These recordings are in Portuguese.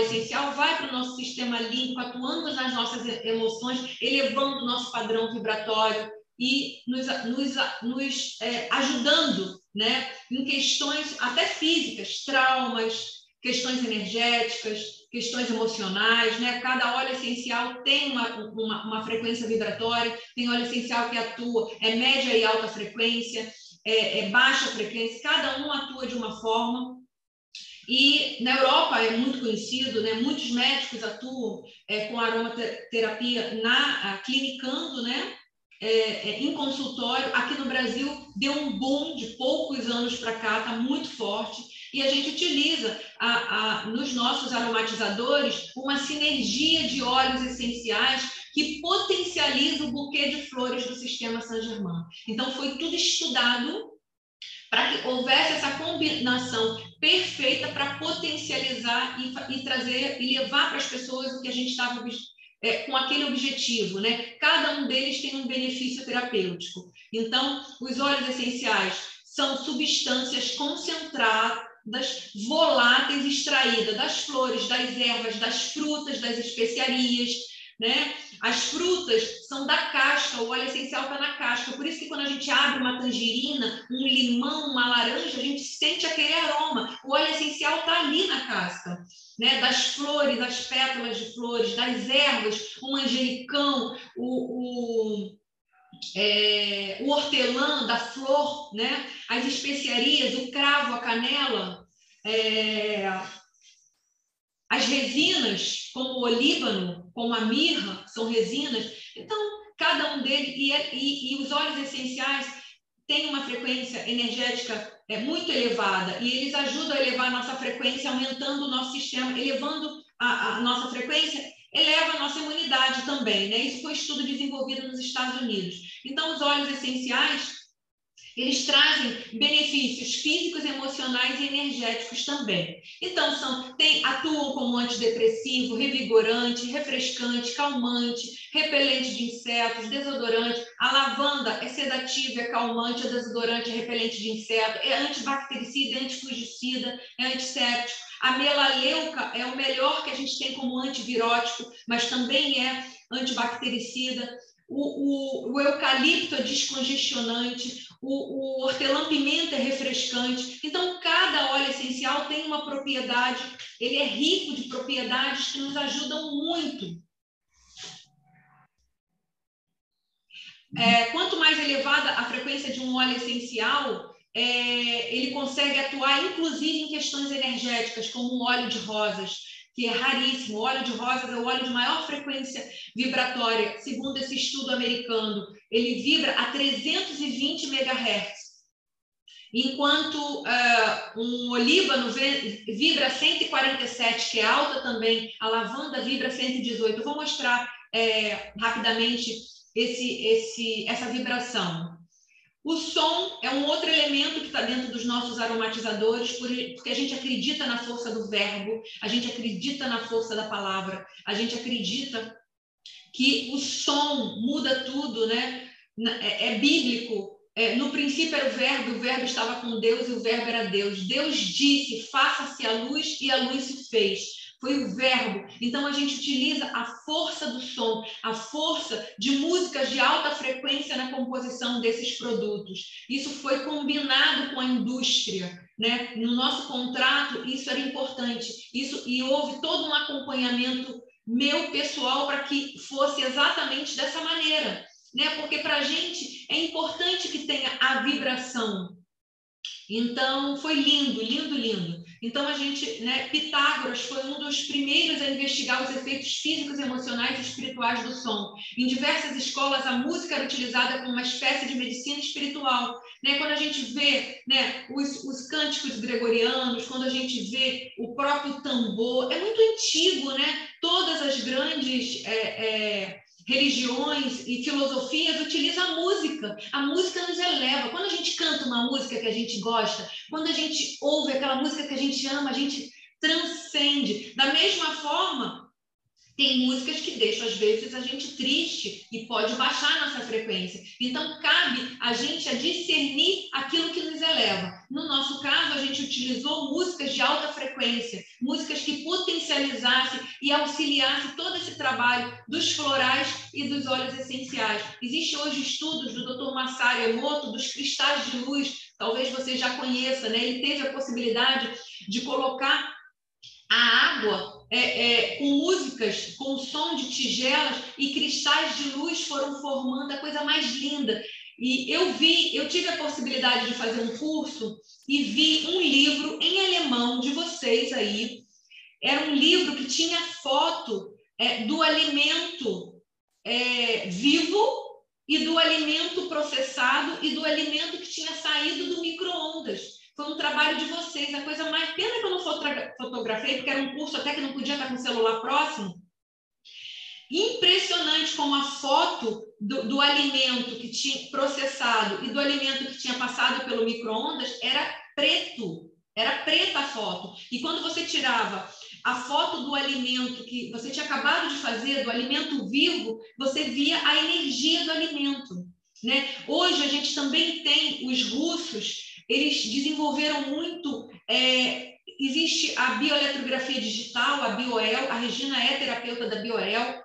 essencial vai para o nosso sistema límbico, atuando nas nossas emoções, elevando o nosso padrão vibratório e nos, nos, nos é, ajudando né, em questões até físicas, traumas, questões energéticas, questões emocionais, né? Cada óleo essencial tem uma, uma, uma, frequência vibratória, tem óleo essencial que atua, é média e alta frequência, é, é baixa frequência, cada um atua de uma forma. E na Europa é muito conhecido, né? Muitos médicos atuam é, com aromaterapia na clinicando, né? É, é, em consultório. Aqui no Brasil deu um boom de poucos anos para cá, está muito forte. E a gente utiliza a, a, nos nossos aromatizadores uma sinergia de óleos essenciais que potencializa o buquê de flores do sistema Saint-Germain. Então, foi tudo estudado para que houvesse essa combinação perfeita para potencializar e, e, trazer e levar para as pessoas o que a gente estava é, com aquele objetivo, né? Cada um deles tem um benefício terapêutico. Então, os óleos essenciais são substâncias concentradas das voláteis extraídas das flores, das ervas, das frutas, das especiarias, né? As frutas são da casca, o óleo essencial está na casca. Por isso que quando a gente abre uma tangerina, um limão, uma laranja, a gente sente aquele aroma. O óleo essencial está ali na casca. Né? Das flores, das pétalas de flores, das ervas, o manjericão, o, o é, o hortelã da flor, né? as especiarias, o cravo, a canela, é, as resinas, como o olíbano, como a mirra, são resinas. Então, cada um deles, e, é, e, e os óleos essenciais têm uma frequência energética é, muito elevada, e eles ajudam a elevar a nossa frequência, aumentando o nosso sistema, elevando a, a nossa frequência eleva a nossa imunidade também, né? Isso foi um estudo desenvolvido nos Estados Unidos. Então, os óleos essenciais, eles trazem benefícios físicos, emocionais e energéticos também. Então, são, tem, atuam como antidepressivo, revigorante, refrescante, calmante, repelente de insetos, desodorante. A lavanda é sedativa, é calmante, é desodorante, é repelente de inseto, é antibactericida, é antifugicida, é antisséptico a melaleuca é o melhor que a gente tem como antivirótico, mas também é antibactericida. O, o, o eucalipto é descongestionante, o, o hortelã-pimenta é refrescante. Então, cada óleo essencial tem uma propriedade, ele é rico de propriedades que nos ajudam muito. É, quanto mais elevada a frequência de um óleo essencial, é, ele consegue atuar inclusive em questões energéticas, como o óleo de rosas, que é raríssimo. O óleo de rosas é o óleo de maior frequência vibratória, segundo esse estudo americano. Ele vibra a 320 MHz. Enquanto uh, um olíbano vibra 147, que é alta também, a lavanda vibra 118. Eu vou mostrar é, rapidamente esse, esse, essa vibração. O som é um outro elemento que está dentro dos nossos aromatizadores, porque a gente acredita na força do verbo, a gente acredita na força da palavra, a gente acredita que o som muda tudo, né? É, é bíblico. É, no princípio era o verbo, o verbo estava com Deus e o verbo era Deus. Deus disse: faça-se a luz e a luz se fez foi o verbo. Então a gente utiliza a força do som, a força de músicas de alta frequência na composição desses produtos. Isso foi combinado com a indústria, né? No nosso contrato isso era importante. Isso e houve todo um acompanhamento meu pessoal para que fosse exatamente dessa maneira, né? Porque para a gente é importante que tenha a vibração. Então foi lindo, lindo, lindo. Então, a gente, né, Pitágoras foi um dos primeiros a investigar os efeitos físicos, emocionais e espirituais do som. Em diversas escolas, a música era utilizada como uma espécie de medicina espiritual. Né? Quando a gente vê né, os, os cânticos gregorianos, quando a gente vê o próprio tambor, é muito antigo, né? Todas as grandes. É, é, religiões e filosofias utilizam a música. A música nos eleva. Quando a gente canta uma música que a gente gosta, quando a gente ouve aquela música que a gente ama, a gente transcende. Da mesma forma, tem músicas que deixam, às vezes, a gente triste e pode baixar nossa frequência. Então, cabe a gente a discernir aquilo que nos eleva. No nosso caso, a gente utilizou músicas de alta frequência, músicas que potencializassem e auxiliassem todo esse trabalho dos florais e dos óleos essenciais. Existem hoje estudos do Dr. Masaru Emoto dos cristais de luz, talvez você já conheça, né? Ele teve a possibilidade de colocar a água é, é, com músicas, com som de tigelas e cristais de luz foram formando a coisa mais linda. E eu vi, eu tive a possibilidade de fazer um curso e vi um livro em alemão de vocês aí. Era um livro que tinha foto é, do alimento é, vivo e do alimento processado e do alimento que tinha saído do micro-ondas. Foi um trabalho de vocês. A coisa mais. Pena que eu não fotografei, porque era um curso até que não podia estar com o celular próximo. Impressionante como a foto do, do alimento que tinha processado e do alimento que tinha passado pelo micro-ondas era preto. Era preta a foto. E quando você tirava a foto do alimento que você tinha acabado de fazer, do alimento vivo, você via a energia do alimento. Né? Hoje a gente também tem os russos eles desenvolveram muito. É, existe a bioeletrografia digital, a Bioel, a Regina é terapeuta da Bioel.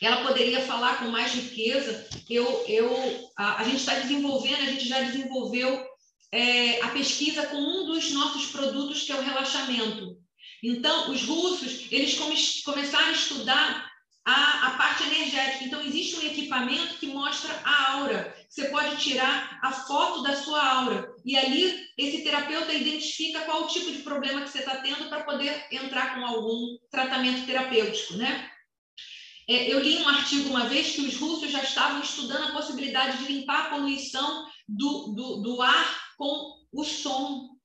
Ela poderia falar com mais riqueza. Eu, eu, a, a gente está desenvolvendo, a gente já desenvolveu é, a pesquisa com um dos nossos produtos, que é o relaxamento. Então, os russos, eles come, começaram a estudar a, a parte energética. Então, existe um equipamento que mostra a aura. Você pode tirar a foto da sua aura. E ali, esse terapeuta identifica qual o tipo de problema que você está tendo para poder entrar com algum tratamento terapêutico, né? É, eu li um artigo uma vez que os russos já estavam estudando a possibilidade de limpar a poluição do, do, do ar com o som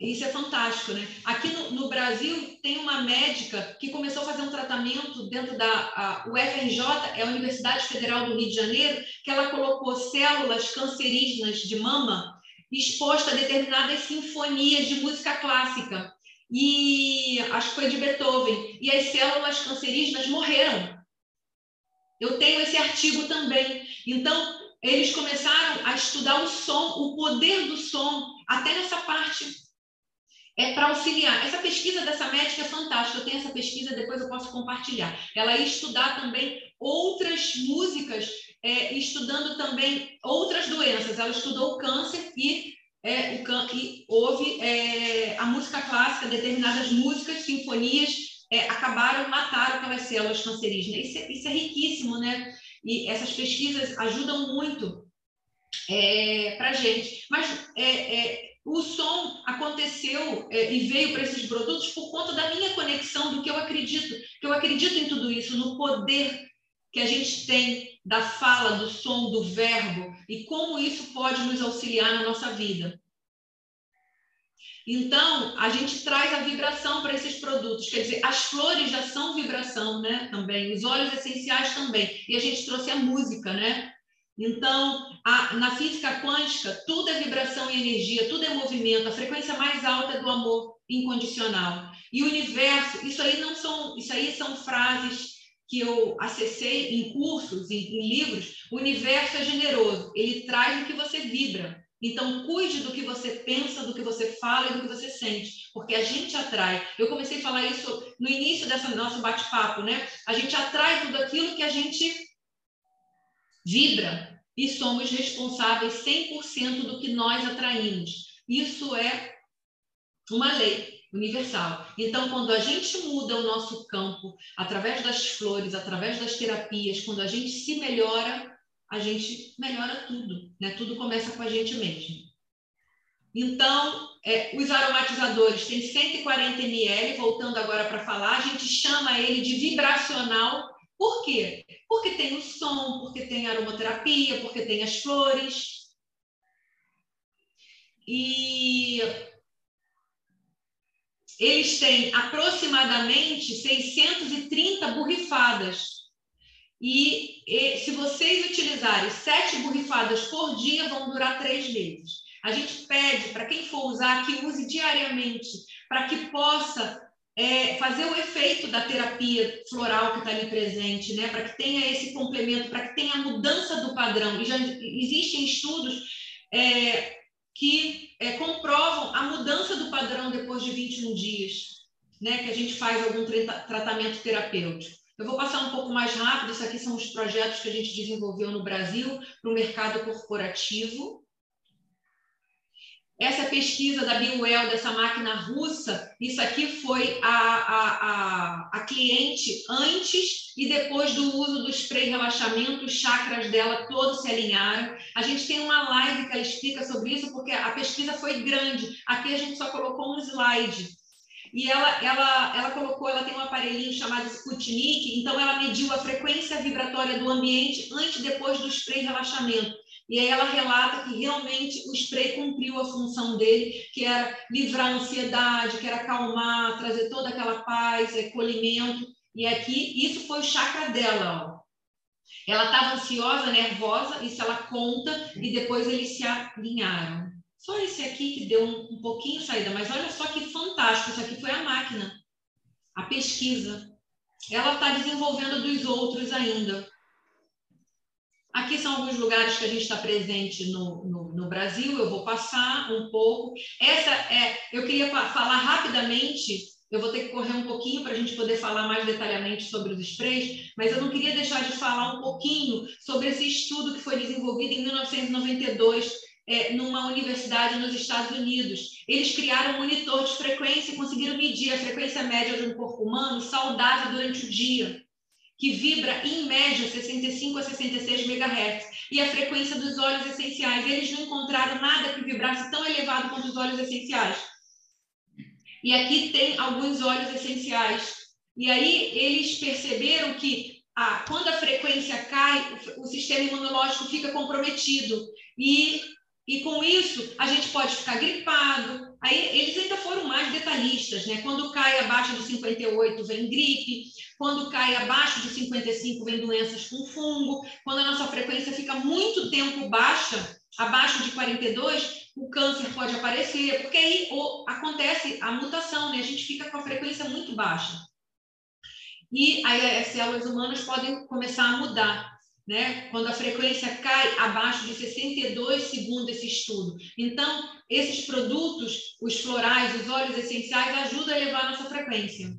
isso é fantástico, né? Aqui no, no, Brasil tem uma médica que começou a fazer um tratamento dentro da UFRJ, é a Universidade Federal do Rio de Janeiro, que ela colocou células cancerígenas de mama exposta a determinadas sinfonias de música clássica. E acho que foi de Beethoven. E as células cancerígenas morreram. Eu tenho esse artigo também. Então, eles começaram a estudar o som, o poder do som, até nessa parte é para auxiliar. Essa pesquisa dessa médica é fantástica. Eu tenho essa pesquisa, depois eu posso compartilhar. Ela ia estudar também outras músicas, é, estudando também outras doenças. Ela estudou o câncer e, é, o can e houve é, a música clássica, determinadas músicas, sinfonias, é, acabaram, mataram aquelas células cancerígenas. Isso é, isso é riquíssimo, né? E essas pesquisas ajudam muito é, para a gente. Mas é, o som aconteceu é, e veio para esses produtos por conta da minha conexão, do que eu acredito, que eu acredito em tudo isso, no poder que a gente tem da fala, do som, do verbo e como isso pode nos auxiliar na nossa vida. Então, a gente traz a vibração para esses produtos, quer dizer, as flores já são vibração, né? Também, os óleos essenciais também. E a gente trouxe a música, né? Então, a, na física quântica, tudo é vibração e energia, tudo é movimento. A frequência mais alta é do amor incondicional. E o universo, isso aí não são, isso aí são frases que eu acessei em cursos, em, em livros. O universo é generoso, ele traz o que você vibra. Então, cuide do que você pensa, do que você fala e do que você sente, porque a gente atrai. Eu comecei a falar isso no início dessa nosso bate-papo, né? A gente atrai tudo aquilo que a gente vibra e somos responsáveis 100% do que nós atraímos. Isso é uma lei universal. Então, quando a gente muda o nosso campo através das flores, através das terapias, quando a gente se melhora, a gente melhora tudo, né? Tudo começa com a gente mesmo. Então, é, os aromatizadores têm 140 ml, voltando agora para falar, a gente chama ele de vibracional por quê? Porque tem o som, porque tem a aromaterapia, porque tem as flores. E eles têm aproximadamente 630 borrifadas. E, e, se vocês utilizarem sete borrifadas por dia, vão durar três meses. A gente pede para quem for usar que use diariamente, para que possa é, fazer o efeito da terapia floral que está ali presente, né? Para que tenha esse complemento, para que tenha a mudança do padrão. E já existem estudos é, que é, comprovam a mudança do padrão depois de 21 dias, né? Que a gente faz algum tratamento terapêutico. Eu vou passar um pouco mais rápido, isso aqui são os projetos que a gente desenvolveu no Brasil para o mercado corporativo. Essa pesquisa da Biwell, dessa máquina russa, isso aqui foi a, a, a, a, cliente antes e depois do uso do spray relaxamento, os chakras dela todos se alinharam. A gente tem uma live que ela explica sobre isso, porque a pesquisa foi grande. Aqui a gente só colocou um slide. E ela, ela, ela colocou, ela tem um aparelhinho chamado Sputnik, então ela mediu a frequência vibratória do ambiente antes e depois do spray relaxamento. E aí ela relata que realmente o spray cumpriu a função dele, que era livrar a ansiedade, que era acalmar, trazer toda aquela paz, acolhimento. E aqui, isso foi o chakra dela, ó. Ela estava ansiosa, nervosa, isso ela conta, e depois eles se alinharam. Só esse aqui que deu um, um pouquinho saída, mas olha só que fantástico, isso aqui foi a máquina, a pesquisa. Ela está desenvolvendo dos outros ainda. Aqui são alguns lugares que a gente está presente no, no, no, Brasil, eu vou passar um pouco. Essa é, eu queria falar rapidamente, eu vou ter que correr um pouquinho para a gente poder falar mais detalhadamente sobre os sprays, mas eu não queria deixar de falar um pouquinho sobre esse estudo que foi desenvolvido em 1992 é, numa universidade nos Estados Unidos. Eles criaram um monitor de frequência e conseguiram medir a frequência média de um corpo humano saudável durante o dia que vibra em média 65 a 66 MHz, e a frequência dos óleos essenciais. Eles não encontraram nada que vibrasse tão elevado quanto os óleos essenciais. E aqui tem alguns óleos essenciais. E aí eles perceberam que ah, quando a frequência cai, o sistema imunológico fica comprometido. E, e com isso, a gente pode ficar gripado. Aí eles ainda foram mais detalhistas, né? Quando cai abaixo de 58, vem gripe. Quando cai abaixo de 55, vem doenças com fungo. Quando a nossa frequência fica muito tempo baixa, abaixo de 42, o câncer pode aparecer, porque aí acontece a mutação, né? A gente fica com a frequência muito baixa. E aí as células humanas podem começar a mudar. Né? Quando a frequência cai abaixo de 62 segundo esse estudo. Então, esses produtos, os florais, os óleos essenciais, ajudam a elevar a nossa frequência.